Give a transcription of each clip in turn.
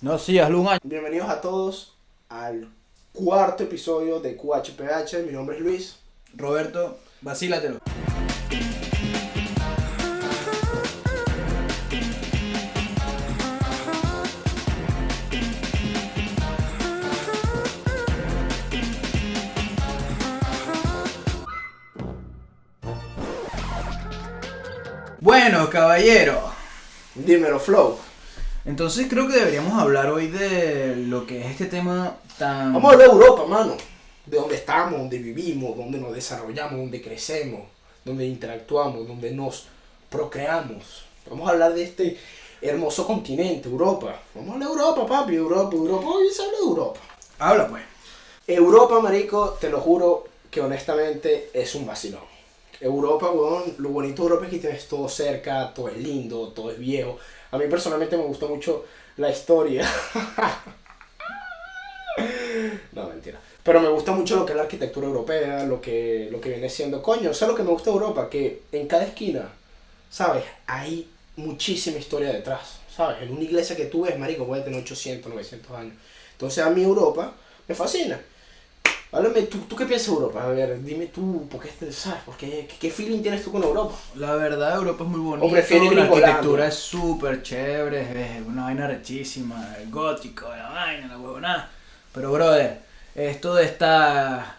No, sí, hazle un año. Bienvenidos a todos al cuarto episodio de QHPH. Mi nombre es Luis. Roberto, vacílatelo. Bueno, caballero. Dímelo, Flow. Entonces creo que deberíamos hablar hoy de lo que es este tema tan... Vamos a hablar de Europa, mano. De dónde estamos, dónde vivimos, dónde nos desarrollamos, dónde crecemos, dónde interactuamos, dónde nos procreamos. Vamos a hablar de este hermoso continente, Europa. Vamos a hablar de Europa, papi. Europa, Europa. Hoy se habla de Europa. Habla pues. Europa, marico, te lo juro que honestamente es un vacilón. Europa, weón, lo bonito de Europa es que tienes todo cerca, todo es lindo, todo es viejo. A mí personalmente me gusta mucho la historia. no, mentira. Pero me gusta mucho lo que es la arquitectura europea, lo que, lo que viene siendo. Coño, ¿sabes lo que me gusta de Europa? Que en cada esquina, ¿sabes? Hay muchísima historia detrás, ¿sabes? En una iglesia que tú ves, marico, puede tener 800, 900 años. Entonces a mí Europa me fascina. Háblame, ¿tú, ¿tú qué piensas de Europa? A ver, dime tú, ¿por qué, ¿sabes? ¿Por qué, qué feeling tienes tú con Europa? La verdad, Europa es muy bonito. O prefieres la arquitectura es súper chévere, es una vaina rechísima, el gótico, la vaina, la huevonada. Pero, brother, esto de estar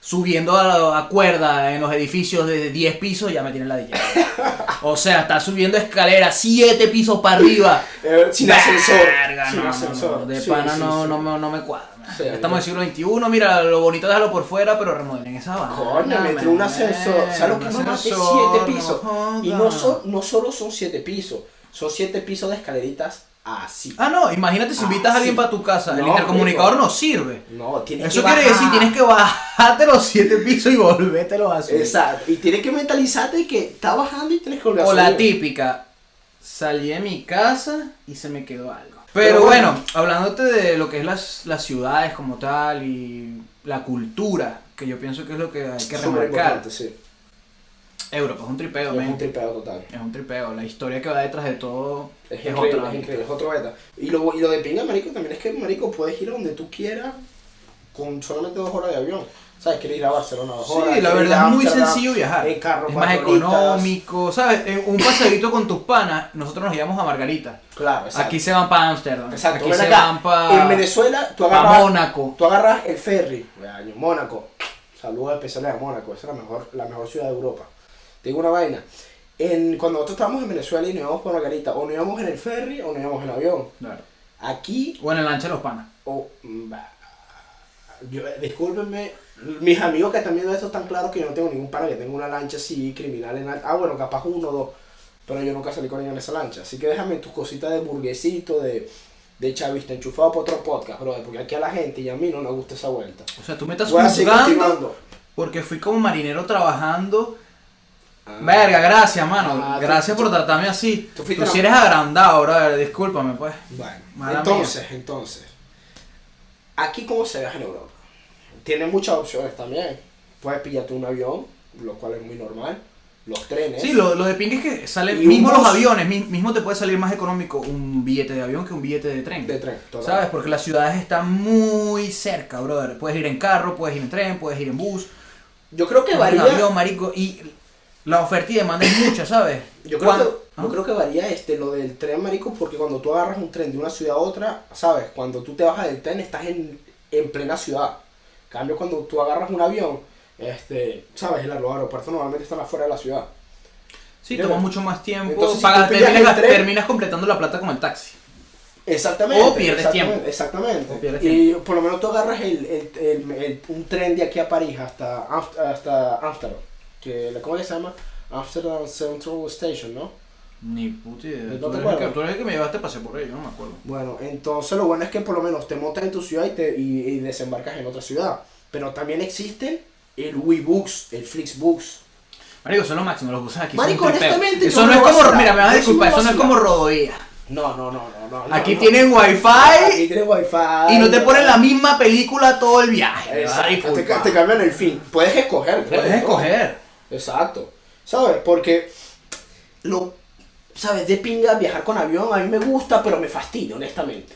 subiendo a, a cuerda en los edificios de 10 pisos ya me tiene la O sea, está subiendo escaleras 7 pisos para arriba. Eh, sin ascensor. Sin no, no, ascensor. no, de pana sí, no, no, me, no me cuadra. Sí, Estamos en el siglo XXI, mira, lo bonito déjalo por fuera, pero remodelen esa vaina. Coño, me un ascensor. ¿Sabes lo que más de ascensor, 7 pisos? y no, jodas. so- no solo son 7 pisos, son 7 pisos de escaleritas así. Ah, no, imagínate si invitas a alguien para tu casa, el No, intercomunicador amigo. no sirve. No, tienes Eso que quiere bajar. decir, tienes que bajarte los siete pisos y volvértelo a subir. Exacto. Y tienes que mentalizarte que está bajando y tienes que volver a O la subir. típica, salí de mi casa y se me quedó algo. Pero Pero, bueno. bueno, hablándote de lo que es las, las ciudades como tal y la cultura, que yo pienso que es lo que hay que remarcar. sí. Europa es un tripeo, Es un tripeo total. Es un tripeo. La historia que va detrás de todo Es, es, otra. es increíble, es otro beta. Y lo, y lo de pinga, marico, también es que, marico, puedes ir a donde tú quieras con solamente dos horas de avión. ¿Sabes? Quieres ir a Barcelona dos horas. Sí, la verdad a es muy sencillo viajar. En carro es más económico, ¿sabes? En un paseadito con tus panas, nosotros nos íbamos a Margarita. Claro, exacto. Aquí se van para Ámsterdam. Exacto, Aquí ven se acá. van para En Venezuela, tú agarras, Mónaco. tú agarras el ferry. Mónaco. Saludos especiales a Mónaco. Esa es la mejor, la mejor ciudad de Europa. Te digo una vaina. En, cuando nosotros estábamos en Venezuela y nos íbamos por Margarita, o nos íbamos en el ferry o nos íbamos en avión. Claro. Aquí, O en el lancha de los panas. o. mm, bah, yo, eh, discúlpenme, mis amigos que están viendo esto están claros que yo no tengo ningún pana que tenga una lancha así criminal en alta. Ah, bueno, capaz uno o dos. Pero yo nunca salí con ella en esa lancha. Así que déjame tus cositas de burguesito, de, de chavista enchufado para otro podcast, brother. Porque aquí a la gente y a mí no nos gusta esa vuelta. O sea, tú me estás continuando. porque fui como marinero trabajando. Ah. Verga, gracias, mano. Ah, gracias tú- por tratarme así. tú Tú, si eres agrandado, brother. Discúlpame, pues. Bueno, Mala entonces, entonces. Aquí, ¿cómo se viaja en Europa? Tiene muchas opciones también. Puedes pillarte un avión, lo cual es muy normal. Los trenes. Sí, lo, lo de ping es que sale, Y un mismo los aviones, mi- mismo te puede salir más económico un billete de avión que un billete de tren. de tren. total. ¿Sabes? Porque las ciudades están muy cerca, brother. Puedes ir en carro, puedes ir en tren, puedes ir en bus, Yo creo que varía. avión, marico. Y la oferta y demanda es mucha, ¿sabes? Yo creo, que, ¿Ah? yo creo que varía este, lo del tren, marico, porque cuando tú agarras un tren de una ciudad a otra, ¿sabes? Cuando tú te bajas del tren estás en, en plena ciudad. En cambio, cuando tú agarras un avión, este, ¿sabes? El- Los aeropuertos normalmente están afuera de la ciudad. Sí, toma mucho más tiempo. Entonces, si tú pillas terminas, el tren- terminas completando la plata con el taxi. Exactamente. O pierdes exactamente, tiempo. Exactamente. O pierdes y por lo menos tú agarras el, el, el- un tren de aquí a París hasta, Amst- hasta Amsterdam. Que, ¿Cómo que se llama? Amsterdam Central Station, ¿no? Ni puta idea. ¿No te tú, eres el acuerdas? que, tú eres el que me llevaste a por ello, no me acuerdo. Bueno, entonces lo bueno es que por lo menos te montas en tu ciudad y, te, y, y desembarcas en otra ciudad. Pero también existen el WeBooks, el Flixbooks. Marico, son lo máximo, los buses aquí Marico, son honestamente, Eso yo no no es como, mira, me vas a Yo disculpar, eso no es como rodovía. No, no, no, no, no. Aquí no. tienen wifi Aquí tienes wifi. y no te ponen la misma película todo el viaje. Exacto, te, te cambian el fin. Puedes escoger, creo, Puedes ¿no? escoger. Exacto. ¿Sabes? Porque lo, ¿sabes? De pinga viajar con avión a mí me gusta, pero me fastidia, honestamente.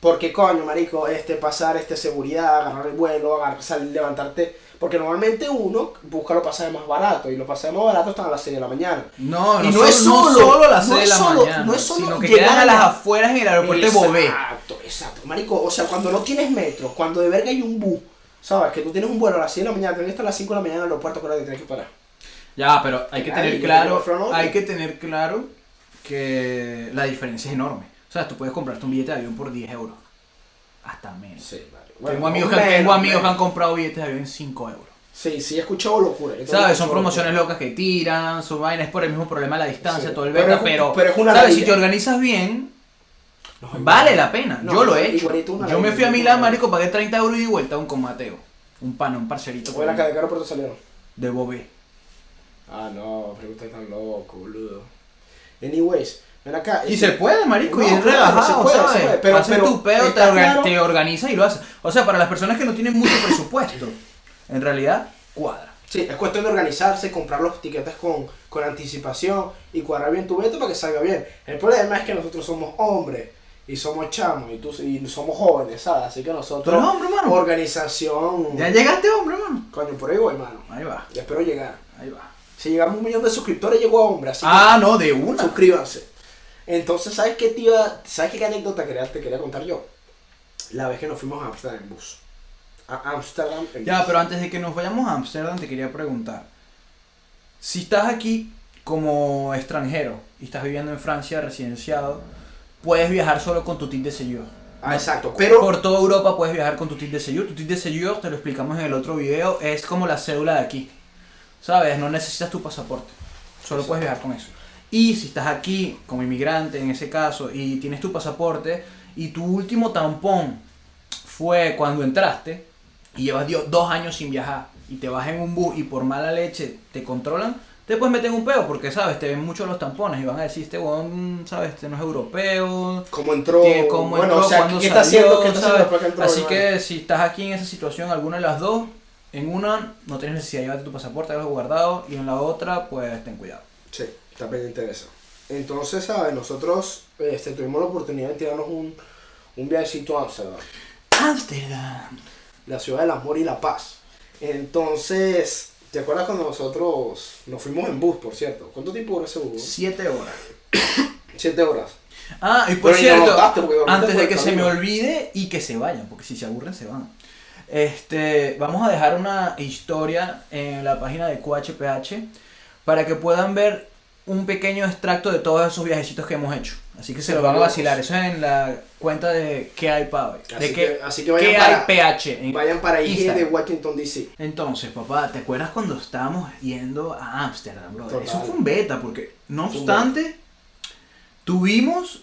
Porque coño, marico, este pasar este seguridad, agarrar el vuelo, agarrar, salir, levantarte. Porque normalmente uno busca los pasajes más baratos y los pasajes más baratos están a las 6 de la mañana. No, Y no, no es solo, no solo- a las no 6 de la solo- mañana, no es solo sino que llegar quedan a las la- afueras en el aeropuerto de Bobé. Exacto, exacto. Marico, o sea, cuando no tienes metro, cuando de verga hay un bus, ¿sabes? Que tú tienes un vuelo a las 6 de la mañana, tienes que estar a las 5 de la mañana en el aeropuerto, que ahora te tienes que parar. Ya, pero hay que tener claro, hay que tener claro que la diferencia es enorme. O sea, tú puedes comprarte un billete de avión por 10 euros. Hasta menos. Sí, marico. tengo amigos, que, menos, tengo amigos que han comprado billetes de avión en 5 euros. Sí, sí, he escuchado locura. ¿Sabes? Son promociones locura. locas que tiran, son vainas por el mismo problema de la distancia, Sí, todo el es un- pero, pero es una ¿sabes? Si te organizas bien, vale la pena. No, Yo lo he hecho. Yo me fui a Milán, marico, pagué 30 euros y vuelta un con Mateo. Un pan, un parcerito Fue la aeropuerto salieron. de Bobé. Ah, no, pero usted tan loco, boludo. Anyways, ven acá. Y este- se puede, marico, No, y es claro, relajado, se puede, se puede, pero- Haces pero tu pedo, te, claro- te organizas y lo haces. O sea, para las personas que no tienen mucho presupuesto, en realidad, cuadra. Sí, es cuestión de organizarse, comprar los tiquetes con, con anticipación y cuadrar bien tu veto para que salga bien. El problema es que nosotros somos hombres y somos chamos y, tú, y somos jóvenes, ¿sabes? Así que ¿Tú nosotros, eres hombre, mano? organización... Ya llegaste, hombre, mano. Coño, por ahí voy, mano. Ahí va, Ya espero llegar. ahí va. Si llegamos a un millón de suscriptores, llegó a hombre, así Ah, no, de que una. suscríbanse. Entonces, ¿sabes qué, tía? ¿Sabes qué anécdota quería, te quería contar yo? La vez que nos fuimos a Amsterdam en bus. A Amsterdam en Ya, bus. pero antes de que nos vayamos a Amsterdam, te quería preguntar. Si estás aquí como extranjero y estás viviendo en Francia residenciado, puedes viajar solo con tu titre de séjour. Ah, exacto. Pero... Por toda Europa puedes viajar con tu titre de séjour. Tu titre de séjour, te lo explicamos en el otro video, es como la cédula de aquí. ¿Sabes? No necesitas tu pasaporte. Solo puedes viajar con eso. Y si estás aquí como inmigrante en ese caso y tienes tu pasaporte y tu último tampón fue cuando entraste y llevas dos años sin viajar y te vas en un bus y por mala leche te controlan, te puedes meter en un peo porque, ¿sabes? Te ven mucho los tampones y van a decir, este weón, ¿sabes? Este no es europeo, ¿Cómo entró? cómo bueno, entró, o sea, ¿qué está salió, haciendo? ¿Qué está ¿sabes? haciendo entró? Así hermano? que si estás aquí en esa situación, alguna de las dos, en una no tienes necesidad de llevarte tu pasaporte, algo guardado, y en la otra, pues ten cuidado. Sí, está pendiente de eso. Entonces, ¿sabes? Nosotros este, tuvimos la oportunidad de tirarnos un, un viajecito a Amsterdam, Amsterdam. la ciudad del amor y la paz. Entonces, ¿te acuerdas cuando nosotros nos fuimos en bus, por cierto? ¿Cuánto tiempo duró ese bus? Siete horas. Siete horas. Ah, y por Pero cierto, antes de que se me olvide y que se vayan, porque si se aburren se van. Este, vamos a dejar una historia en la página de QHPH para que puedan ver un pequeño extracto de todos esos viajecitos que hemos hecho. Así que se lo van a vacilar. Eso es en la cuenta de qué hay pa' hoy. Así De que- que, así que vayan para- hay PH. en Vayan para IG de. Washington, D.C. Entonces, papá, ¿te acuerdas cuando estábamos yendo a Ámsterdam? Total. Eso fue un beta, porque no obstante, tuvimos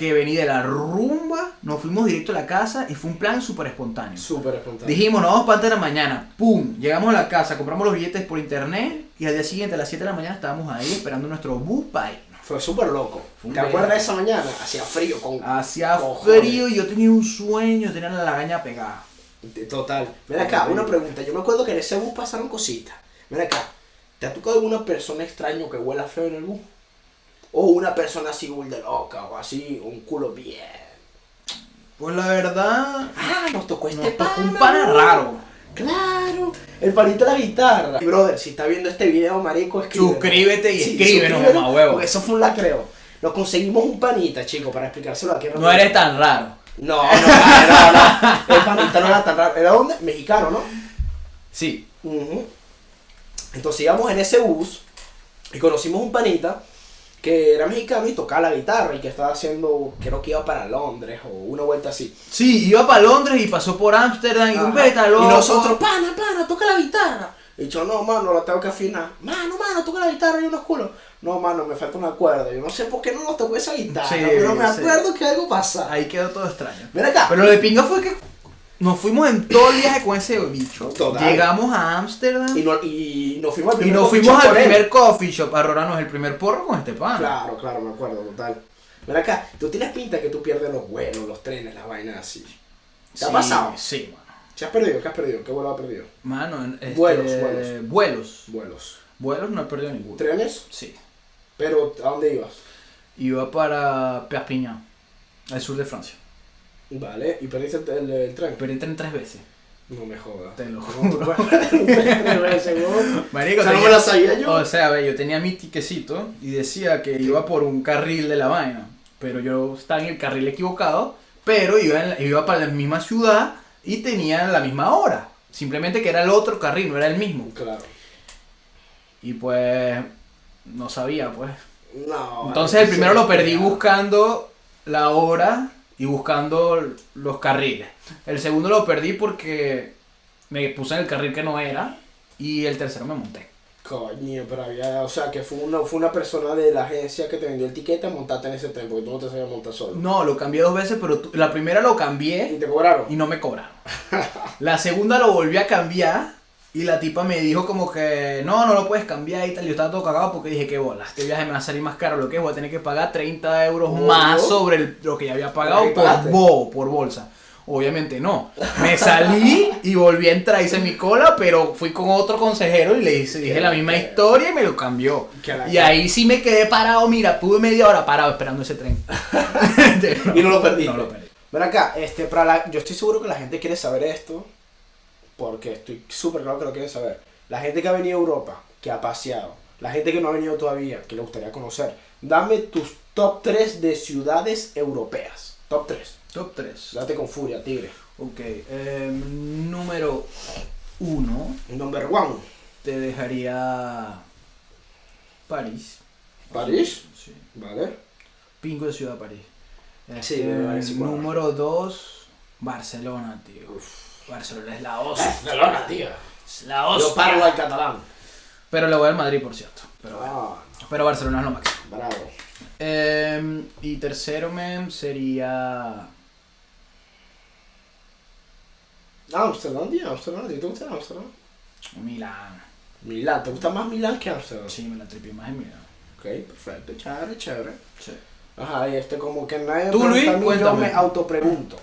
que venir de la rumba, nos fuimos directo a la casa y fue un plan súper espontáneo. Súper espontáneo. Dijimos, nos vamos para de la mañana, ¡pum! Llegamos a la casa, compramos los billetes por internet y al día siguiente a las 7 de la mañana estábamos ahí esperando nuestro bus para irnos. Fue súper loco. Fue ¿Te acuerdas de esa mañana? Hacía frío con... Hacía frío y yo tenía un sueño, tenía la lagaña pegada. Total. Mira acá, una pregunta. Yo me acuerdo que en ese bus pasaron cositas. Mira acá. ¿Te ha tocado alguna persona extraña que huela feo en el bus? O una persona así de loca o así, un culo bien. Pues la verdad, Ah, nos tocó este nos tocó un pana, raro. Claro. El panito de la guitarra. Y brother, si está viendo este video, marico, escríbenos. Suscríbete y Sí, escríbenos, mamá huevo. Porque eso fue un lacreo. Nos conseguimos un panita, chico, para explicárselo aquí. No eres tan raro. No, no, no, no. El panita no era tan raro. ¿Era dónde? Mexicano, ¿no? Sí. Ujú. Entonces íbamos en ese bus y conocimos un panita que era mexicano y tocaba la guitarra y que estaba haciendo, creo que iba para Londres o una vuelta así. Sí, iba para Londres y pasó por Ámsterdam y un beta loco. Y nosotros, pana, pana, toca la guitarra. Y yo, no, mano, la tengo que afinar. Mano, mano, toca la guitarra y unos culos. No, mano, me falta una cuerda. Yo no sé por qué no nos tocó esa guitarra, Sí, pero me sí. acuerdo que algo pasa. Ahí quedó todo extraño. Ven acá. Pero lo de pinga fue que nos fuimos en todo el viaje con ese bicho. Total. Llegamos a Ámsterdam Y, y, no- y nos fuimos al primer nos coffee fuimos shop al primer coffee shop a robarnos el primer porro con este pan. Claro, claro, me acuerdo, total. Ven acá, tú tienes pinta que tú pierdes los vuelos, los trenes, las vainas así. ¿Te ha pasado? Sí, mano. ¿Qué has perdido? ¿Qué has perdido? ¿Qué vuelo has perdido? Mano, este, Vuelos, vuelos. Vuelos. Vuelos. Vuelos no he perdido ninguno. ¿Trenes? Sí. Pero, ¿a dónde ibas? Iba para Perpignan, al sur de Francia. Vale, ¿y perdiste el, el, el tren? Perdí tren tres veces. No me jodas. Te lo juro. Marico, O sea, no me sabía yo. O sea, ve, yo tenía mi tiquecito y decía que iba por un carril de la vaina. Pero yo estaba en el carril equivocado, pero iba, en la- iba para la misma ciudad y tenía la misma hora. Simplemente que era el otro carril, no era el mismo. Claro. Y pues no sabía, pues. No. Entonces el primero lo perdí buscando la hora y buscando los carriles. El segundo lo perdí porque me puse en el carril que no era y el tercero me monté. Coño, pero había, o sea, que fue una, fue una persona de la agencia que te vendió el tiquete a montarte en ese tren, porque tú no te sabías montar solo. No, lo cambié dos veces, pero tu- la primera lo ¿Y cambié te cobraron? y no me cobraron. La segunda lo volví a cambiar y la tipa me dijo como que no, no lo puedes cambiar y tal. Yo estaba todo cagado porque dije que bola, este viaje me va a salir más caro. Lo que es, voy a tener que pagar 30 euros más sobre el- lo que ya había pagado ¿Qué por bobo, por bolsa. Obviamente no. Me salí y volví a entrar, hice mi cola, pero fui con otro consejero y le hice, dije la misma Qué historia y me lo cambió. Y ahí sí me quedé parado, mira, tuve media hora parado esperando ese tren. Y no lo perdiste. No lo perdí. Ven acá, este, para la, yo estoy seguro que la gente quiere saber esto, porque estoy súper claro que lo quiere saber. La gente que ha venido a Europa, que ha paseado, la gente que no ha venido todavía, que le gustaría conocer, dame tus top 3 de ciudades europeas. Top 3. Top 3. Date con furia, tigre. Ok, em, número uno, Number 1. te dejaría París. París. Sí. Vale. Pingo de Ciudad París. Sí, Este, parece igual. número dos, Barcelona, tío. Barcelona es la osa. Barcelona, tío. Es la Yo hostia. parlo al catalán. Pero le voy al Madrid, por cierto. Pero, bueno. Ah, pero Barcelona es lo máximo. bravo. Em, y tercero, mem, sería... Amsterdam, tío, Amsterdam. ¿Te gusta Amsterdam? Milán. Milán, ¿te gusta más Milán que Amsterdam? Sí, me la tripié más en Milán. Ok, perfecto, chévere, chévere. Sí. Ajá, y este como que nadie Tú, Luis, yo cuéntame. me autopregunto.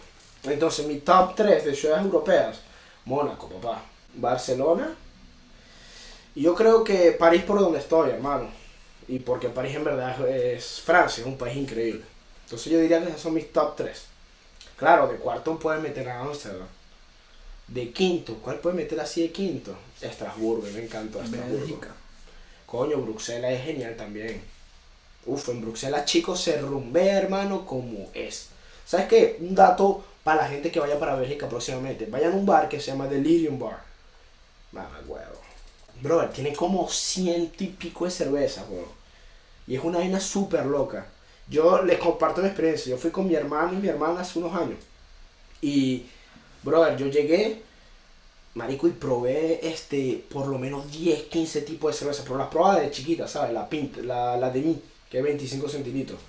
Entonces, mi top 3 de ciudades europeas, Mónaco, papá, Barcelona, y yo creo que París por donde estoy, hermano. Y porque París en verdad es Francia, es un país increíble. Entonces yo diría que esos son mis top 3. Claro, de cuarto pueden meter a Amsterdam. De quinto, ¿cuál puede meter así de quinto? Estrasburgo, me encanta Estrasburgo. Bélgica. Coño, Bruselas es genial también. Uf, en Bruselas, chicos, se rumbea, hermano, como es. ¿Sabes qué? Un dato para la gente que vaya para Bélgica próximamente. Vayan a un bar que se llama Delirium Bar. Mamá, huevo. Brother, tiene como ciento y pico de cerveza, huevo. Y es una vaina súper loca. Yo les comparto mi experiencia. Yo fui con mi hermano y mi hermana hace unos años. Y, brother, yo llegué, marico, y probé este, por lo menos 10, 15 tipos de cerveza. Pero las probaba de chiquita, ¿sabes? La pint, la, la de mí, que es 25 centilitros.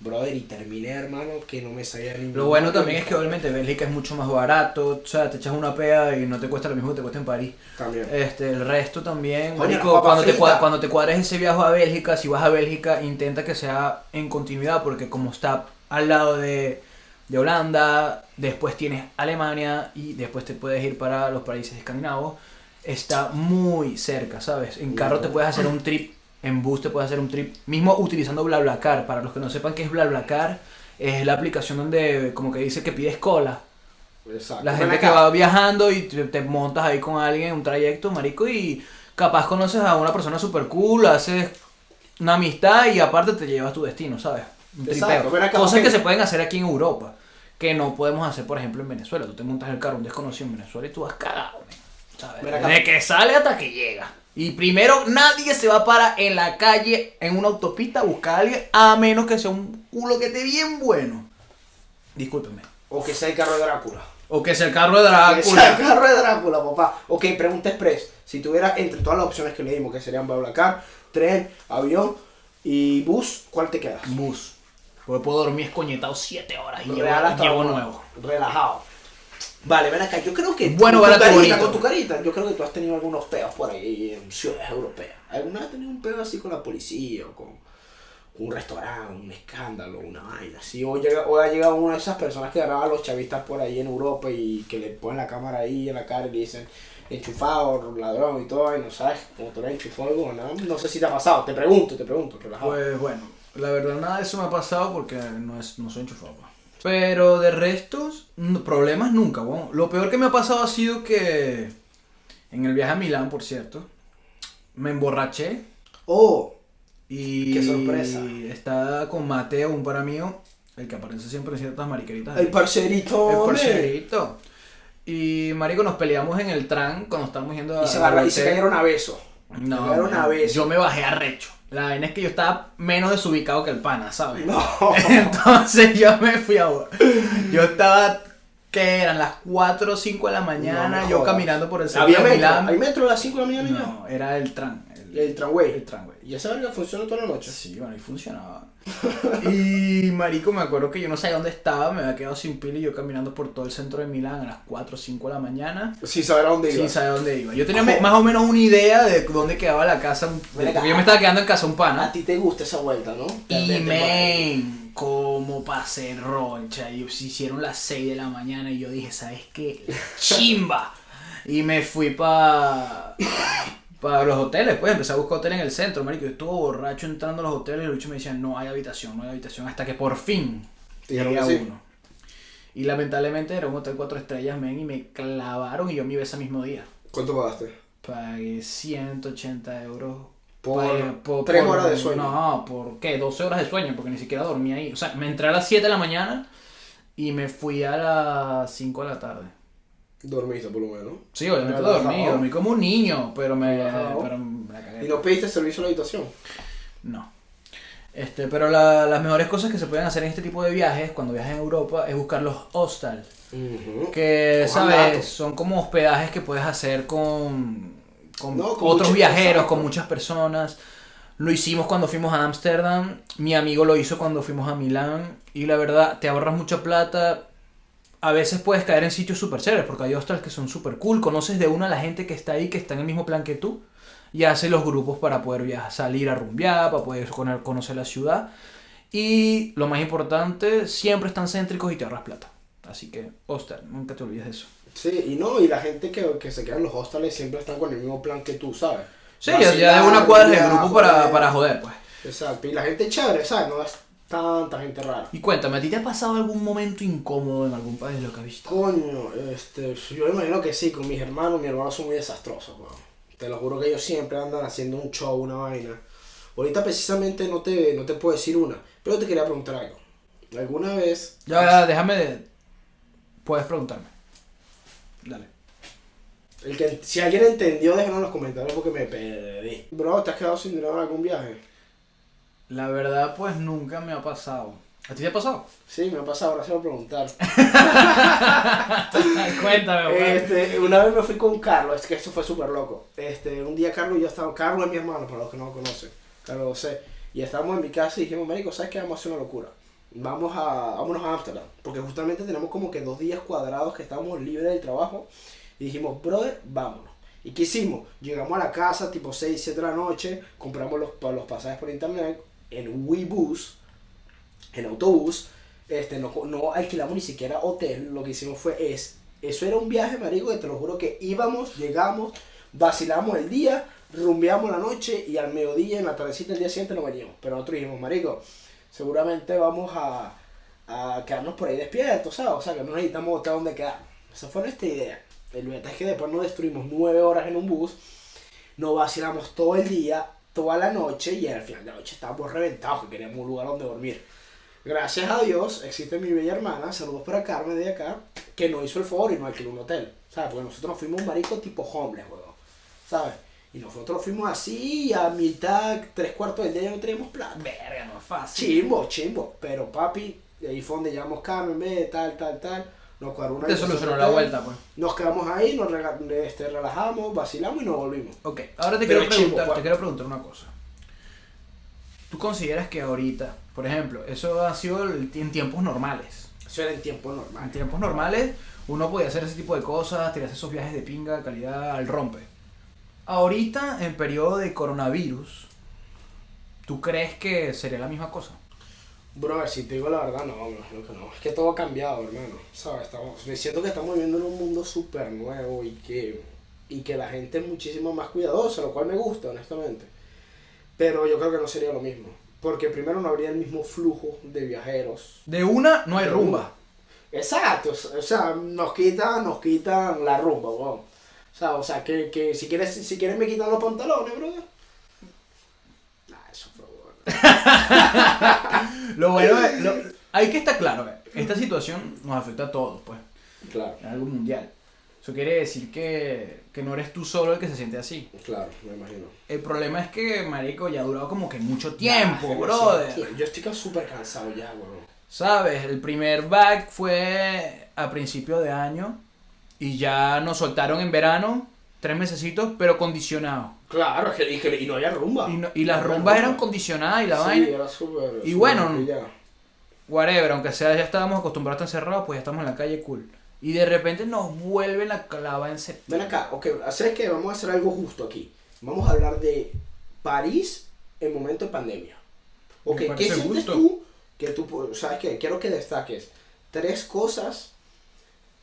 Brother, y terminé, hermano, que no me sabía ni Lo bueno también es que obviamente Bélgica es mucho más barato, o sea, te echas una pea y no te cuesta lo mismo que te cuesta en París. También. Este, el resto también, Coño, marico, cuando te, fritas. cua- cuando te cuadres ese viaje a Bélgica, si vas a Bélgica, intenta que sea en continuidad, porque como está al lado de, de Holanda, después tienes Alemania y después te puedes ir para los países escandinavos, está muy cerca, ¿sabes? En carro te puedes hacer un trip, en bus te puedes hacer un trip, mismo utilizando BlaBlaCar, para los que no sepan qué es BlaBlaCar, es la aplicación donde como que dice que pides cola. Exacto. La gente que va viajando y te, te montas ahí con alguien en un trayecto, marico, y capaz conoces a una persona super cool, haces una amistad y aparte te llevas tu destino, ¿sabes? Un Exacto, tripeo. ven acá, Cosas que se pueden hacer aquí en Europa, que no podemos hacer, por ejemplo, en Venezuela. Tú te montas el carro, un desconocido en Venezuela y tú vas cagado, ¿sabes? Ven acá. De que sale hasta que llega. Y primero, nadie se va a parar en la calle, en una autopista, a buscar a alguien, a menos que sea un culo que esté bien bueno. Discúlpeme. O que sea el carro de Drácula. O que sea el carro de Que sea el Drácula. carro de Drácula, papá. Ok, pregunta express. Si tuviera entre todas las opciones que le dimos, que serían BlaBlaCar, tren, avión y bus, ¿cuál te quedas? Bus. Porque puedo dormir escoñetado 7 horas y llevo, llevo nuevo. Relajado. Vale, ven acá. Yo creo que Bueno, con tu carita, bonito. con tu carita, yo creo que tú has tenido algunos peos por ahí en ciudades europeas. ¿Alguna vez has tenido un peo así con la policía o con un restaurante, un escándalo, una vaina así? O, llega, o ha llegado una de esas personas que graban a los chavistas por ahí en Europa y que le ponen la cámara ahí en la cara y le dicen enchufado, ladrón y todo, y no sabes cómo tú eres enchufado o nada. No sé si te ha pasado, te pregunto, te pregunto, relajado. Pues bueno, la verdad nada de eso me ha pasado porque no, es, no soy enchufado. pa. Pero de restos, problemas nunca, weón. Lo peor que me ha pasado ha sido que en el viaje a Milán, por cierto, me emborraché Oh, y Qué sorpresa. estaba con Mateo, un para mío, el que aparece siempre en ciertas mariqueritas. el parcerito. El parcerito. Y marico, nos peleamos en el tran cuando estábamos yendo a Y se, agarra- y se cayeron a besos. No, Se cayeron a besos. yo me bajé arrecho. La vaina es que yo estaba menos desubicado que el pana, ¿sabes? No. Entonces yo me fui a... Yo estaba... que eran? Las 4 o 5 de la mañana, No yo caminando por el centro ¿Había de metro? Milán. ¿Hay metro a las 5 de la mañana ya? No, era el tran. El, El tramway. el tran, güey. ¿Y esa verga funciona toda la noche? Sí, bueno, y funcionaba. Y marico, me acuerdo que yo no sabía dónde estaba, me había quedado sin pila y yo caminando por todo el centro de Milán a las 4 o 5 de la mañana. Sin saber a dónde iba. Sin saber dónde iba. Yo tenía ¿Cómo? más o menos una idea de dónde quedaba la casa. de- yo me estaba quedando en casa un A pana. ti te gusta esa vuelta, ¿no? Y men, como pasé roncha. Y se hicieron las 6 de la mañana y yo dije, ¿sabes qué? Chimba. Y me fui para para los hoteles, pues empecé a buscar hotel en el centro, marico. Yo estuve borracho entrando a los hoteles y los bichos me decían, no hay habitación, no hay habitación. Hasta que por fin llegué a sí. uno. Y lamentablemente era un hotel cuatro estrellas, men, y me clavaron y yo me iba ese mismo día. ¿Cuánto pagaste? Pagué 180 euros. Por Pagué tres horas de sueño. No, ¿por qué? 12 horas de sueño, porque ni siquiera dormí ahí. O sea, me entré a las 7 de la mañana y me fui a las 5 de la tarde. Dormiste por lo menos. Sí, obviamente dormí, dormí como un niño, pero me, pero me cagué. ¿Y no pediste servicio a la habitación? No. Este, pero la- las mejores cosas que se pueden hacer en este tipo de viajes, cuando viajas en Europa, es buscar los hostels. Que, ¿sabes? Son como hospedajes que puedes hacer con, con No, con otros viajeros, personas, con muchas personas. Lo hicimos cuando fuimos a Ámsterdam. Mi amigo lo hizo cuando fuimos a Milán. Y la verdad, te ahorras mucha plata. A veces puedes caer en sitios súper chéveres, porque hay hostels que son súper cool. Conoces de una a la gente que está ahí, que está en el mismo plan que tú. Y hace los grupos para poder viajar, salir a rumbear, para poder cono- conocer la ciudad. Y lo más importante, siempre están céntricos y te ahorras plata. Así que, hostel, nunca te olvides de eso. Sí, y no, y la gente que, que se queda en los hostales siempre están con el mismo plan que tú, ¿sabes? Sí, ya, ya de una cuadra del grupo para, joder. para joder, pues. Exacto, y la gente chévere, ¿sabes? No es tanta gente rara. Y cuéntame, ¿a ti te ha pasado algún momento incómodo en algún país de lo que has visto? Coño, este, yo me imagino que sí, con mis hermanos, mis hermanos son muy desastrosos, weón. Te lo juro que ellos siempre andan haciendo un show, una vaina. Ahorita precisamente no te, no te puedo decir una, pero te quería preguntar algo. ¿Alguna vez... Ya, ya, déjame de... Puedes preguntarme. Dale. El que, si alguien entendió, déjenlo en los comentarios porque me perdí. Bro, ¿te has quedado sin dinero en algún viaje? La verdad, pues nunca me ha pasado. ¿A ti te ha pasado? Sí, me ha pasado, ahora se lo preguntar. cuéntame, pues. Este, una vez me fui con Carlos, es que esto fue súper loco. Este, un día Carlos y yo estábamos, Carlos es mi hermano, para los que no lo conocen, Carlos José, y estábamos en mi casa y dijimos, Marico, ¿sabes qué? Vamos a hacer una locura. Vamos a, vámonos a Ámsterdam, porque justamente tenemos como que dos días cuadrados que estábamos libres del trabajo, y dijimos, brother, vámonos. ¿Y qué hicimos? Llegamos a la casa tipo 6, 7 de la noche, compramos los, los pasajes por internet en WeBus, en autobús, este, no, no alquilamos ni siquiera hotel, lo que hicimos fue es, eso era un viaje, marico, te lo juro que íbamos, llegamos, vacilamos el día, rumbeamos la noche y al mediodía, en la tardecita del día siguiente nos veníamos. Pero nosotros dijimos, marico, seguramente vamos a, a quedarnos por ahí despiertos, ¿sabes? O sea, que no necesitamos hotel donde quedar. Esa fue nuestra idea. El verdad es que después nos destruimos nueve horas en un bus, nos vacilamos todo el día, toda la noche y al final de la noche estábamos reventados, que queríamos un lugar donde dormir. Gracias a Dios existe mi bella hermana, saludos para Carmen de acá, que no hizo el favor y no alquiló un hotel, ¿sabes? Porque nosotros nos fuimos un marico tipo homeless, weón, ¿sabes? Y nosotros fuimos así, a mitad, tres cuartos del día ya no teníamos plata. Verga, no es fácil. Chimbo, chimbo, pero papi, ahí fue donde llamamos Carmen, ve, tal, tal, tal, nos cuadró una Te solucionó de la vuelta, pues. Nos quedamos ahí, nos rega- este, relajamos, vacilamos y nos volvimos. Ok, ahora te Pero quiero, chimbo, preguntar, pues. te quiero preguntar una cosa. ¿Tú consideras que ahorita, por ejemplo, eso ha sido el- en tiempos normales? Eso era en tiempo En normal. tiempos normales uno podía hacer ese tipo de cosas, tirarse esos viajes de pinga, calidad al rompe. Ahorita, en periodo de coronavirus, ¿tú crees que sería la misma cosa? Bro, si te digo la verdad, no, me imagino que no. Es que todo ha cambiado, hermano. ¿Sabes? Estamos, me siento que estamos viviendo en un mundo súper nuevo y que, y que la gente es muchísimo más cuidadosa, lo cual me gusta, honestamente. Pero yo creo que no sería lo mismo. Porque primero no habría el mismo flujo de viajeros. De una no hay rumba. Exacto, o sea, nos quitan, nos quitan la rumba, weón. O sea, o sea, que, que si quieres, si quieres me quitan los pantalones, brother. Nah, eso fue bueno. Lo bueno es, lo- hay que estar claro, eh, esta situación nos afecta a todos, pues, Claro, es algo mundial. Eso quiere decir que, que no eres tú solo el que se siente así. claro, me imagino. El problema es que, marico, ya ha durado como que mucho tiempo, Nah, brother. Yo estoy súper cansado ya, weón. ¿Sabes? El primer back fue a principio de año y ya nos soltaron en verano, tres mesecitos, pero condicionados. Claro, es que y no había rumba. Y, no- y las No rumbas eran condicionadas y la Sí, vaina. era súper. Y bueno, pillado. Whatever, aunque sea ya estábamos acostumbrados a estar encerrados, pues ya estamos en la calle cool. Y de repente nos vuelve la clava en septiembre. Ven acá, ok, ¿sabes qué? Vamos a hacer algo justo aquí. Vamos a hablar de París en momento de pandemia. Ok, ¿qué sientes tú? Que tú, ¿sabes qué? Quiero que destaques tres cosas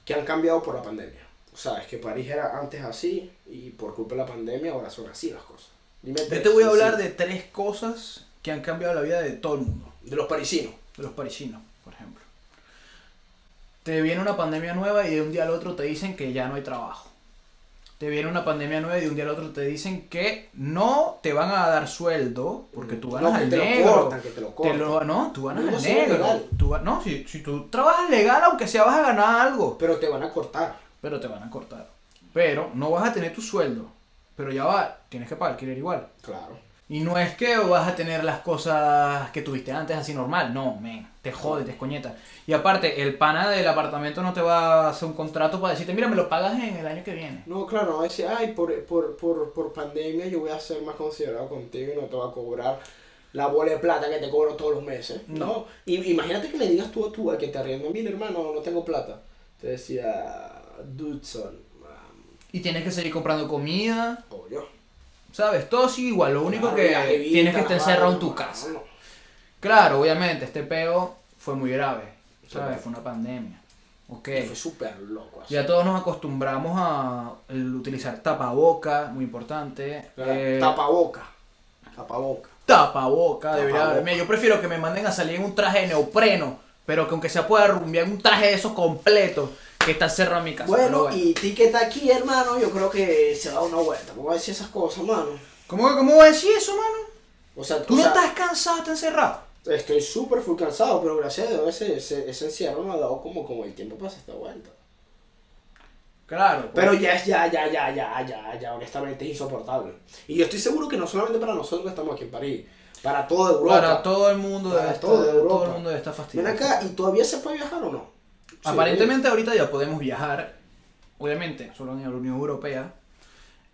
que han cambiado por la pandemia. O sea, es que París era antes así y por culpa de la pandemia ahora son así las cosas. Dime Yo te voy a hablar sí. de tres cosas que han cambiado la vida de todo el mundo. de los parisinos. De los parisinos, por ejemplo. Te viene una pandemia nueva y de un día al otro te dicen que ya no hay trabajo. Te viene una pandemia nueva y de un día al otro te dicen que no te van a dar sueldo porque tú ganas no, al te lo negro. cortan, que te lo Te cortan. lo- no, tú ganas No, al negro. Tú no, si, si tú trabajas legal, aunque sea vas a ganar algo. Pero te van a cortar. Pero te van a cortar. Pero no vas a tener tu sueldo. Pero ya va, tienes que pagar alquiler igual. Claro. Y no es que vas a tener las cosas que tuviste antes así normal. No, men. Te jode, te escoñeta. Y aparte, el pana del apartamento no te va a hacer un contrato para decirte, mira, me lo pagas en el año que viene. No, claro, no va a decir, ay, por, por, por, por pandemia yo voy a ser más considerado contigo y no te voy a cobrar la bola de plata que te cobro todos los meses. No. No. Y, imagínate que le digas tú a tú, al que te arriendo, mira hermano, no tengo plata. Te decía, Dudson, Y tienes que seguir comprando comida. obvio. ¿Sabes? Todo sigue igual. Lo único Claro, que tienes que estar encerrado en tu casa. Claro, obviamente, este peo fue muy grave. ¿Sabes? Sí. Fue una pandemia. Ok. Y fue súper loco así. Ya todos nos acostumbramos a utilizar tapaboca, muy importante. Eh, Tapaboca. Tapaboca. tapaboca, debería. Mira, yo prefiero que me manden a salir en un traje de neopreno, pero que aunque sea pueda rumbear en un traje de esos completos, que está cerrado en mi casa. Bueno, pero y ti que está aquí, hermano, yo creo que se da una vuelta. ¿Cómo va a decir esas cosas, mano? ¿Cómo, ¿Cómo vas a decir eso, mano? O sea, ¿Tú o no sea, estás cansado, estás encerrado? Estoy súper full cansado, pero gracias a Dios ese, ese, ese encierro me ha dado como, como el tiempo para hacer esta vuelta. Claro. pues. Pero ya es, ya, ya, ya, ya, ya, ya, honestamente es insoportable. Y yo estoy seguro que no solamente para nosotros que estamos aquí en París, para toda Europa. para todo el mundo Para debe estar, toda todo Europa. el mundo debe estar Ven fastidiado. acá, ¿y todavía se puede viajar o no? Sí, Aparentemente ahorita ya podemos viajar, obviamente, solo en la Unión Europea.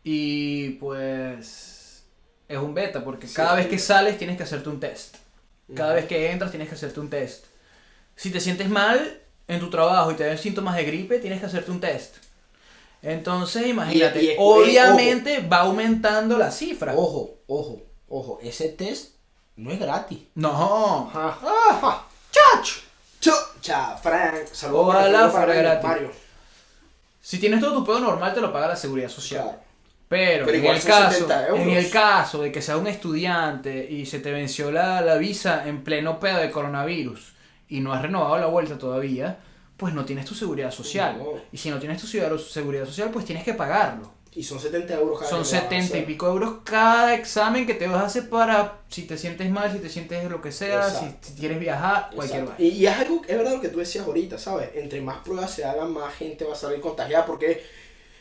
Y pues es un beta, porque Sí. cada vez que sales tienes que hacerte un test. Cada vez que entras tienes que hacerte un test. Si te sientes mal en tu trabajo y te dan síntomas de gripe, tienes que hacerte un test. Entonces, imagínate, y- y- obviamente va aumentando la cifra. Ojo, ojo, ojo, ese test no es gratis. No, Ajá. Chacho. Frank, saludos Ojalá fuera gratis. Mario. Si tienes todo tu pedo normal, te lo paga la seguridad social. Claro. Pero, Pero en, igual el caso, 70 euros. en el caso de que sea un estudiante y se te venció la, la visa en pleno pedo de coronavirus y no has renovado la vuelta todavía, pues no tienes tu seguridad social. No. Y si no tienes tu seguridad social, pues tienes que pagarlo. Y son 70 euros cada Son que vas a 70 y pico euros cada examen que te vas a hacer para si te sientes mal, si te sientes lo que sea, si, quieres viajar, cualquier vaina. Y, y es algo, es verdad lo que tú decías ahorita, ¿sabes? Entre más pruebas se hagan, más gente va a salir contagiada porque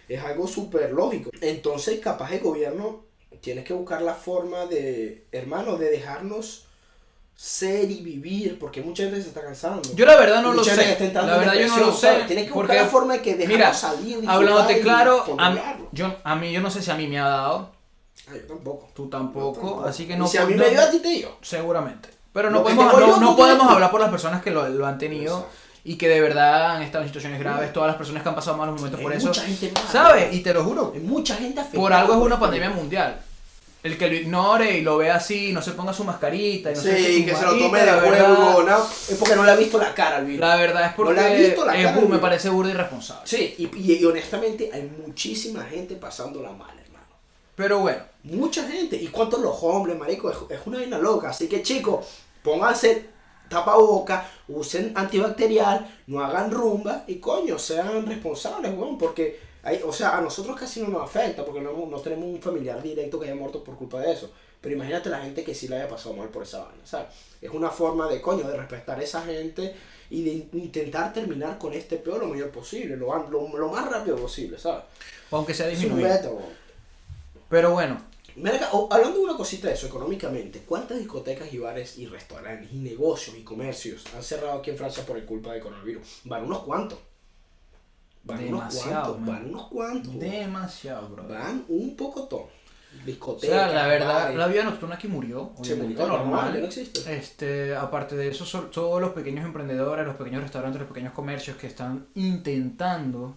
es algo súper lógico. Entonces, capaz el gobierno tiene que buscar la forma de, hermano, de dejarnos ser y vivir, porque mucha gente se está cansando. Yo la verdad no lo gente sé. está La verdad yo no lo sé. ¿sabes? Tienen que buscar porque- la forma de que dejarnos Mira, salir, Hablándote y claro, a, controlarlo. yo, a mí yo no sé si a mí me ha dado, Ah, yo tampoco. tú tampoco, tampoco. así que Y no si a mí me dio a ti te dio. seguramente. Pero no podemos, no, yo, no podemos tienes hablar por las personas que lo, lo han tenido Exacto. y que de verdad han estado en situaciones graves, todas las personas que han pasado malos momentos por Hay eso. mucha gente mala. ¿Sabes? Y te lo juro, Hay mucha gente afectada. por algo es una pandemia mundial. El que lo ignore y lo vea así, no se ponga su mascarita y no se Sí, eche que su se lo tome de juego, ¿no? Es porque no le ha visto la cara al virus. La verdad es No le ha porque visto la es cara, me parece burda y irresponsable. Sí, y, y- y honestamente hay muchísima gente pasándola mal, hermano. Pero bueno, Mucha gente. ¿Y cuántos los hombres, marico? Es, es una vaina loca. Así que, chicos, pónganse tapaboca, usen antibacterial, no hagan rumba y, coño, sean responsables, weón. Porque, hay, o sea, a nosotros casi no nos afecta porque no, no tenemos un familiar directo que haya muerto por culpa de eso. Pero imagínate la gente que sí le haya pasado mal por esa vaina, ¿sabes? Es una forma de, coño, de respetar a esa gente y de in- intentar terminar con este peor lo mayor posible, lo, lo, lo más rápido posible, ¿sabes? aunque sea Es un disminuido. reto. Pero bueno, Mira hablando de una cosita de eso, económicamente, ¿cuántas discotecas y bares y restaurantes y negocios y comercios han cerrado aquí en Francia por el culpa del coronavirus? Van unos cuantos. Van unos Demasiado, cuantos, man. van unos cuantos. demasiado, bro. Van un pocotón. O Discotecas. sea, la verdad, bares. la vida nocturna aquí murió. Se murió, normal, normal. no existe. Este, aparte de eso, son todos los pequeños emprendedores, los pequeños restaurantes, los pequeños comercios que están intentando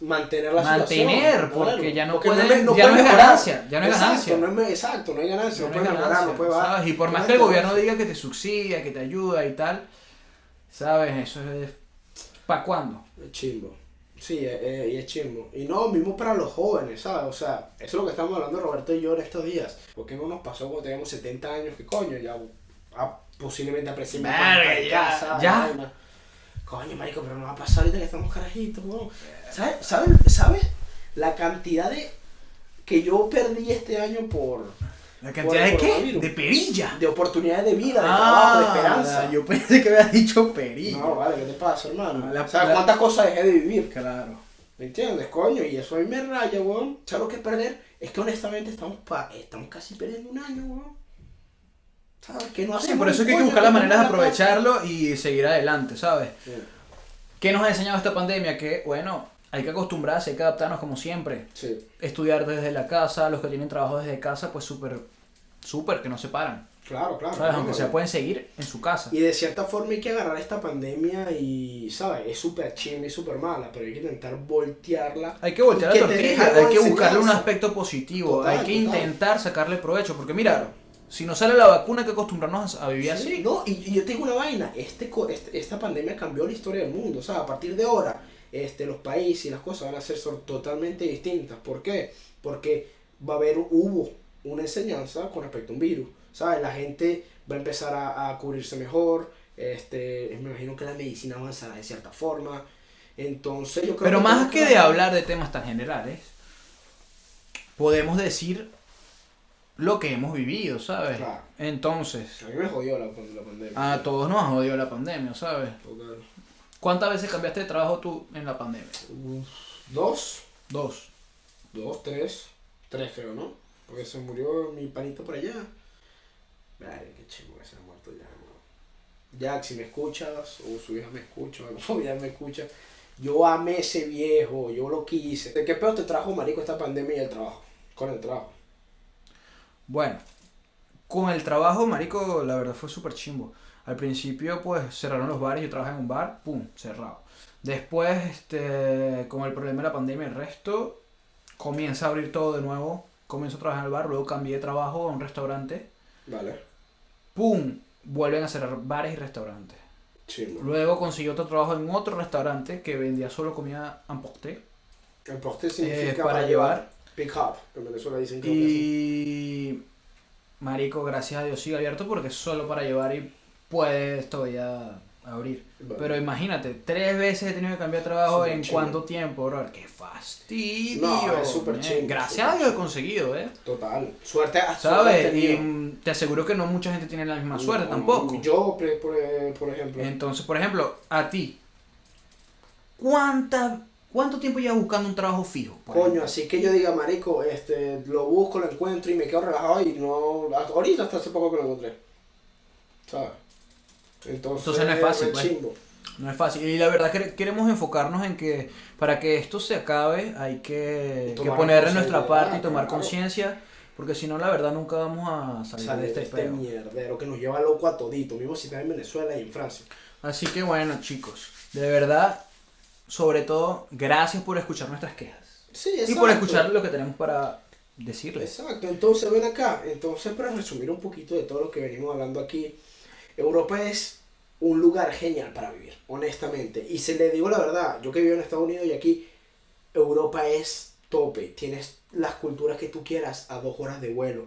mantener la Mantener, situación. porque claro. ya no Porque pueden- me- ya no es ganancia, ya no Exacto, ganancia. no es exacto, no hay ganancia, no, no puede hay mejorar, no puede bajar. Y por No más hay que el gobierno diga que te subsidia, que te ayuda y tal, ¿sabes? Eso es... ¿Para cuándo? Chimbo. Sí, eh, eh, y es chimbo. Y no, mismo para los jóvenes, ¿sabes? O sea, eso es lo que estamos hablando Roberto y yo en estos días. Porque no nos pasó cuando teníamos 70 años, que coño, ya ah, posiblemente apreciamos Verga, ya, casa, ya. vaina. Coño, marico, pero no va a pasar ahorita que estamos carajitos, weón. ¿Sabes? ¿Sabes? ¿Sabes? La cantidad de que yo perdí este año por ¿La cantidad de qué? De perilla. de oportunidades de vida, de trabajo, de Ah, esperanza. yo pensé que habías dicho perilla. No, vale, ¿qué te pasa, hermano? La- ¿Sabes la- cuántas cosas dejé de vivir? Claro. ¿Me entiendes, coño? Y eso a mí me raya, weón. ¿Sabes lo que perder? Es que honestamente estamos, pa estamos casi perdiendo un año, weón. ¿Sabes? Que no Sí, hacemos por eso es que hay que buscar las maneras de aprovecharlo y seguir adelante, ¿sabes? plata. ¿Qué nos ha enseñado esta pandemia? Que, bueno, hay que acostumbrarse, hay que adaptarnos como siempre. Sí. Estudiar desde la casa, los que tienen trabajo desde casa, pues súper, súper, que no se paran. claro, claro. ¿Sabes? Aunque sea, pueden seguir en su casa. Y de cierta forma hay que agarrar esta pandemia y, ¿sabes? Es súper chimba y súper mala, pero hay que intentar voltearla. Hay que voltear la tortilla, hay que buscarle un aspecto positivo, Total, hay que total. intentar sacarle provecho, porque mira, si no sale la vacuna hay que acostumbrarnos a vivir Sí, así. No, y, y yo te digo una vaina, este, este- esta pandemia cambió la historia del mundo, o sea, a partir de ahora, este, los países y las cosas van a ser totalmente distintas. ¿Por qué? Porque va a haber, hubo una enseñanza con respecto a un virus, ¿sabes? La gente va a empezar a, a cubrirse mejor, este, me imagino que la medicina avanzará de cierta forma, entonces yo creo Pero que más que de hablar de temas tan generales, podemos decir lo que hemos vivido, ¿sabes? Claro. Entonces, A mí me jodió la, la pandemia. a todos nos ha jodido la pandemia, ¿sabes? Total. ¿Cuántas veces cambiaste de trabajo tú en la pandemia? Dos. Dos. Dos, tres. Tres creo, ¿no? Porque se murió mi panito por allá. Ay, qué chingo que se ha muerto ya. Jack, si me escuchas, o su hija me escucha, o familiar me escucha, yo amé ese viejo, yo lo quise. ¿De qué peor te trajo, marico, esta pandemia y el trabajo? Con el trabajo. Bueno, con el trabajo, marico, la verdad fue súper chimbo. Al principio, pues, cerraron los bares, yo trabajaba en un bar, pum, cerrado. Después, este, con el problema de la pandemia y el resto, comienza a abrir todo de nuevo. Comienzo a trabajar en el bar, luego cambié de trabajo a un restaurante. Vale. ¡Pum! Vuelven a cerrar bares y restaurantes. Luego conseguí otro trabajo en otro restaurante que vendía solo comida emporté El poste eh, significa para llevar. Pick up. En Venezuela dicen. Y marico, gracias a Dios sigue abierto porque es solo para llevar y puedes todavía abrir. Vale. Pero imagínate, tres veces he tenido que cambiar trabajo en chingo. cuánto tiempo, bro. ¡Qué fastidio! No, es súper man. chingo, Gracias súper a Dios he conseguido, ¿eh? Total. Suerte ¿Sabes? Y mm, te aseguro que no mucha gente tiene la misma suerte tampoco. Yo, por, eh, por ejemplo. Entonces, por ejemplo, a ti, ¿cuánta, ¿cuánto tiempo llevas buscando un trabajo fijo? Coño, ejemplo? así que yo diga, marico, este, lo busco, lo encuentro y me quedo relajado y no... Ahorita hasta hace poco que lo encontré. ¿Sabes? Entonces, Entonces no es fácil, me pues. chimbo. No es fácil. Y la verdad que queremos enfocarnos en que para que esto se acabe hay que, que poner de nuestra parte y tomar claro. conciencia. Porque si no, la verdad, nunca vamos a salir Sale de este este peo. mierdero que nos lleva loco a todito. Mismo si está en Venezuela y en Francia. Así que bueno, chicos. De verdad, sobre todo, gracias por escuchar nuestras quejas. Sí, Y por escuchar lo que tenemos para decirles. Exacto, entonces ven acá. Entonces, para resumir un poquito de todo lo que venimos hablando aquí, Europa es un lugar genial para vivir, honestamente. Y se le digo la verdad, yo que vivo en Estados Unidos y aquí, Europa es tope. Tienes las culturas que tú quieras a dos horas de vuelo.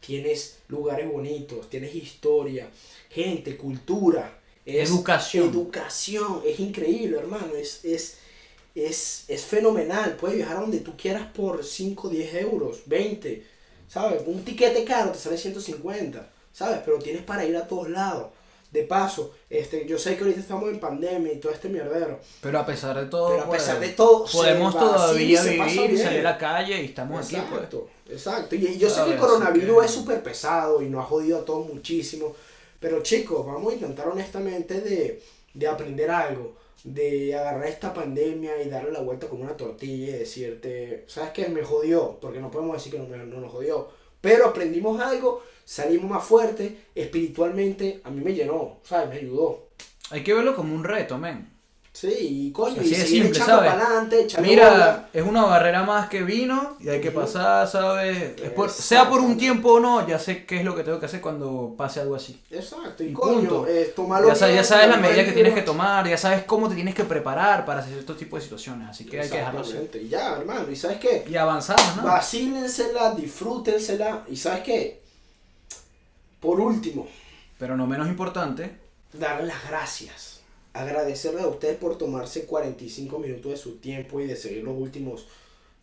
Tienes lugares bonitos, tienes historia, gente, cultura. es Educación. Educación. Es increíble, hermano. Es, es, es, es fenomenal. Puedes viajar a donde tú quieras por 5, 10 euros, 20. ¿Sabes? Un tiquete caro te sale 150. ¿Sabes? Pero tienes para ir a todos lados. De paso, este, yo sé que ahorita estamos en pandemia y todo este mierdero. Pero a pesar de todo, Pero a pues, pesar de todo, podemos todavía vivir, salir a la calle y estamos aquí, pues. Exacto, exacto. Y yo sé que el coronavirus que- es súper pesado y nos ha jodido a todos muchísimo. Pero chicos, vamos a intentar honestamente de, de aprender algo. De agarrar esta pandemia y darle la vuelta como una tortilla y decirte, ¿sabes qué? Me jodió, porque no podemos decir que no, me- no nos jodió. Pero aprendimos algo, salimos más fuertes, espiritualmente, a mí me llenó, ¿sabes? Me ayudó. Hay que verlo como un reto, men. Sí, y coño, Así y seguir simple, echando ¿sabes? para adelante, echarle Mira, bola. es una barrera más que vino y hay que pasar, ¿sabes? Es por- sea por un tiempo o no, ya sé qué es lo que tengo que hacer cuando pase algo así. Exacto, y, Y coño, punto. eh, tomarlo Ya sabes, ya sabes la tomarlo medida que bien, tienes que tomar, ya sabes cómo te tienes que preparar para hacer estos tipos de situaciones, así que hay que dejarlo así. Exactamente, y ya, hermano, ¿y sabes qué? Y avanzamos, ¿no? Vacílensela, disfrútensela, y ¿sabes qué? Por último, Pero no menos importante, darles las gracias. Agradecerles a ustedes por tomarse 45 minutos de su tiempo y de seguir los últimos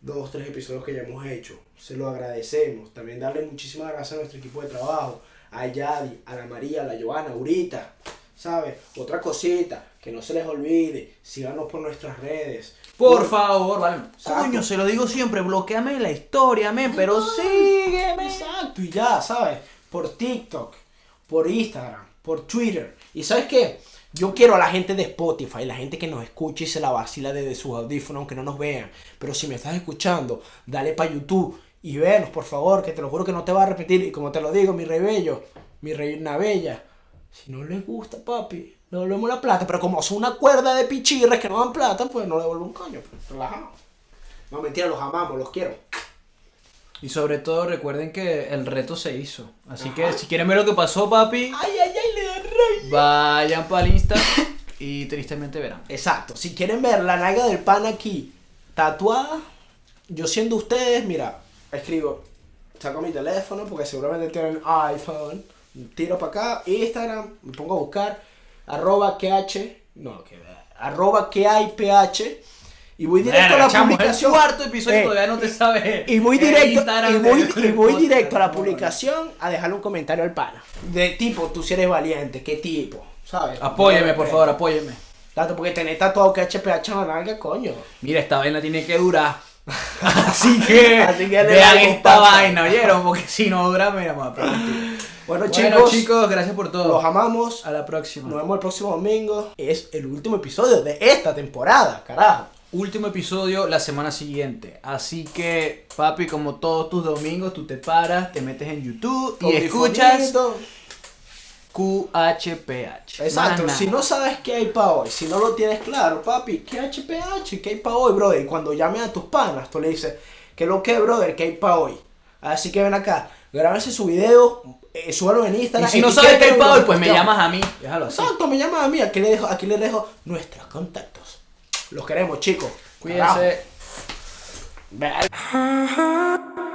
dos, tres episodios que ya hemos hecho. Se lo agradecemos. También darle muchísimas gracias a nuestro equipo de trabajo, a Yadi, a la María, a la Joana, ahorita. ¿Sabes? Otra cosita, que no se les olvide, síganos por nuestras redes. por favor, vale. Exacto. Coño, se lo digo siempre, bloqueame la historia, men, pero sígueme. Exacto, y ya, ¿sabes? Por TikTok, por Instagram, por Twitter. ¿Y sabes qué? Yo quiero a la gente de Spotify, la gente que nos escucha y se la vacila desde sus audífonos, aunque no nos vean. Pero si me estás escuchando, dale para YouTube y venos, por favor, que te lo juro que no te va a repetir. Y como te lo digo, mi rey bello, mi reina bella. Si no les gusta, papi, le devolvemos la plata. Pero como son una cuerda de pichirres que no dan plata, pues no le devuelvo un coño. pues, relajado. No, mentira, los amamos, los quiero. Y sobre todo recuerden que el reto se hizo. Así Ajá. que si quieren ver lo que pasó, papi, Ay, ay, ay, le da rabia. Vayan para Insta y tristemente verán. Exacto. Si quieren ver la nalga del pan aquí tatuada, yo siendo ustedes, mira, escribo, saco mi teléfono porque seguramente tienen iPhone, tiro para acá, Instagram, me pongo a buscar, arroba QH, no, que arroba que hay y voy directo a la chamo, publicación. El cuarto episodio Eh, todavía no te sabe. Y voy directo, y voy, y directo a la publicación a dejarle un comentario al pana. De tipo, tú si eres valiente, qué tipo, ¿sabes? Apóyeme, por favor, apóyeme. Tanto porque tenés tatuado que HPH la nalga, coño. Mira, esta vaina tiene que durar. Así que, Así que le vean esta vaina, ¿oyeron? Porque si no dura, mira, más Bueno, Bueno, chicos, chicos, gracias por todo. los amamos. A la próxima. Nos vemos el próximo domingo. Es el último episodio de esta temporada, carajo. Último episodio la semana siguiente. Así que, papi, como todos tus domingos, tú te paras, te metes en YouTube y escuchas. QHPH. Exacto, si no sabes qué hay para hoy, si no lo tienes claro, papi, ¿qué HPH? ¿Qué hay para hoy, brother? Y cuando llames a tus panas, tú le dices, ¿qué lo que, brother? ¿Qué hay para hoy? Así que ven acá, grábense su video, eh, súbalo en Y Instagram. si no sabes qué hay para hoy, pues me llamas a mí. Déjalo así. Exacto, me llamas a mí, aquí le dejo, aquí le dejo nuestros contactos. Los queremos, chicos. Cuídense. Carajo.